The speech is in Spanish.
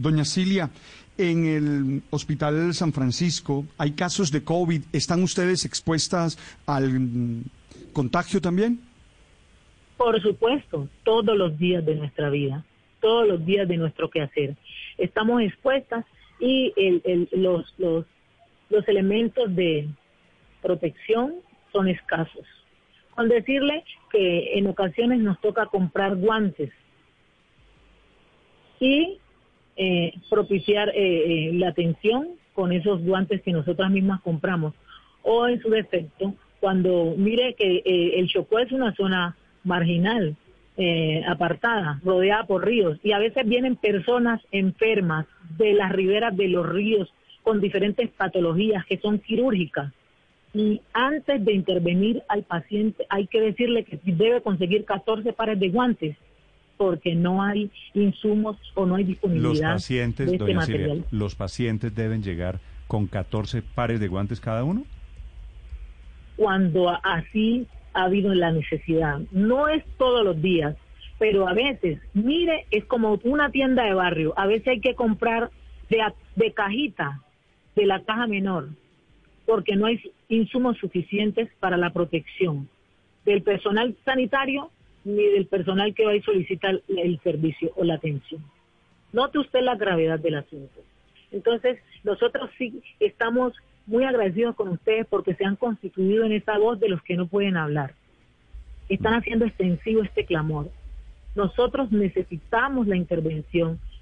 Doña Cilia, en el Hospital San Francisco hay casos de COVID. ¿Están ustedes expuestas al contagio también? Por supuesto, todos los días de nuestra vida, todos los días de nuestro quehacer. Estamos expuestas y el- el- los, los, los elementos de protección son escasos. Con decirle que en ocasiones nos toca comprar guantes y eh, propiciar eh, eh, la atención con esos guantes que nosotras mismas compramos. O en su defecto, cuando mire que eh, el Chocó es una zona marginal, eh, apartada, rodeada por ríos, y a veces vienen personas enfermas de las riberas de los ríos con diferentes patologías que son quirúrgicas. Y antes de intervenir al paciente hay que decirle que debe conseguir 14 pares de guantes porque no hay insumos o no hay Los disponibilidad pacientes, de este doña Silvia, material. los pacientes deben llegar con 14 pares de guantes cada uno. cuando así ha habido la necesidad. No es todos los días, pero a veces, mire, es como una tienda de barrio. A veces hay que comprar de, de cajita, de la caja menor, porque no hay insumos suficientes para la protección del personal sanitario ni del personal que va y solicita el, servicio o la atención. Note usted la gravedad del asunto. Entonces, nosotros sí estamos muy agradecidos con ustedes porque se han constituido en esa voz de los que no pueden hablar. Están haciendo extensivo este clamor. Nosotros necesitamos la intervención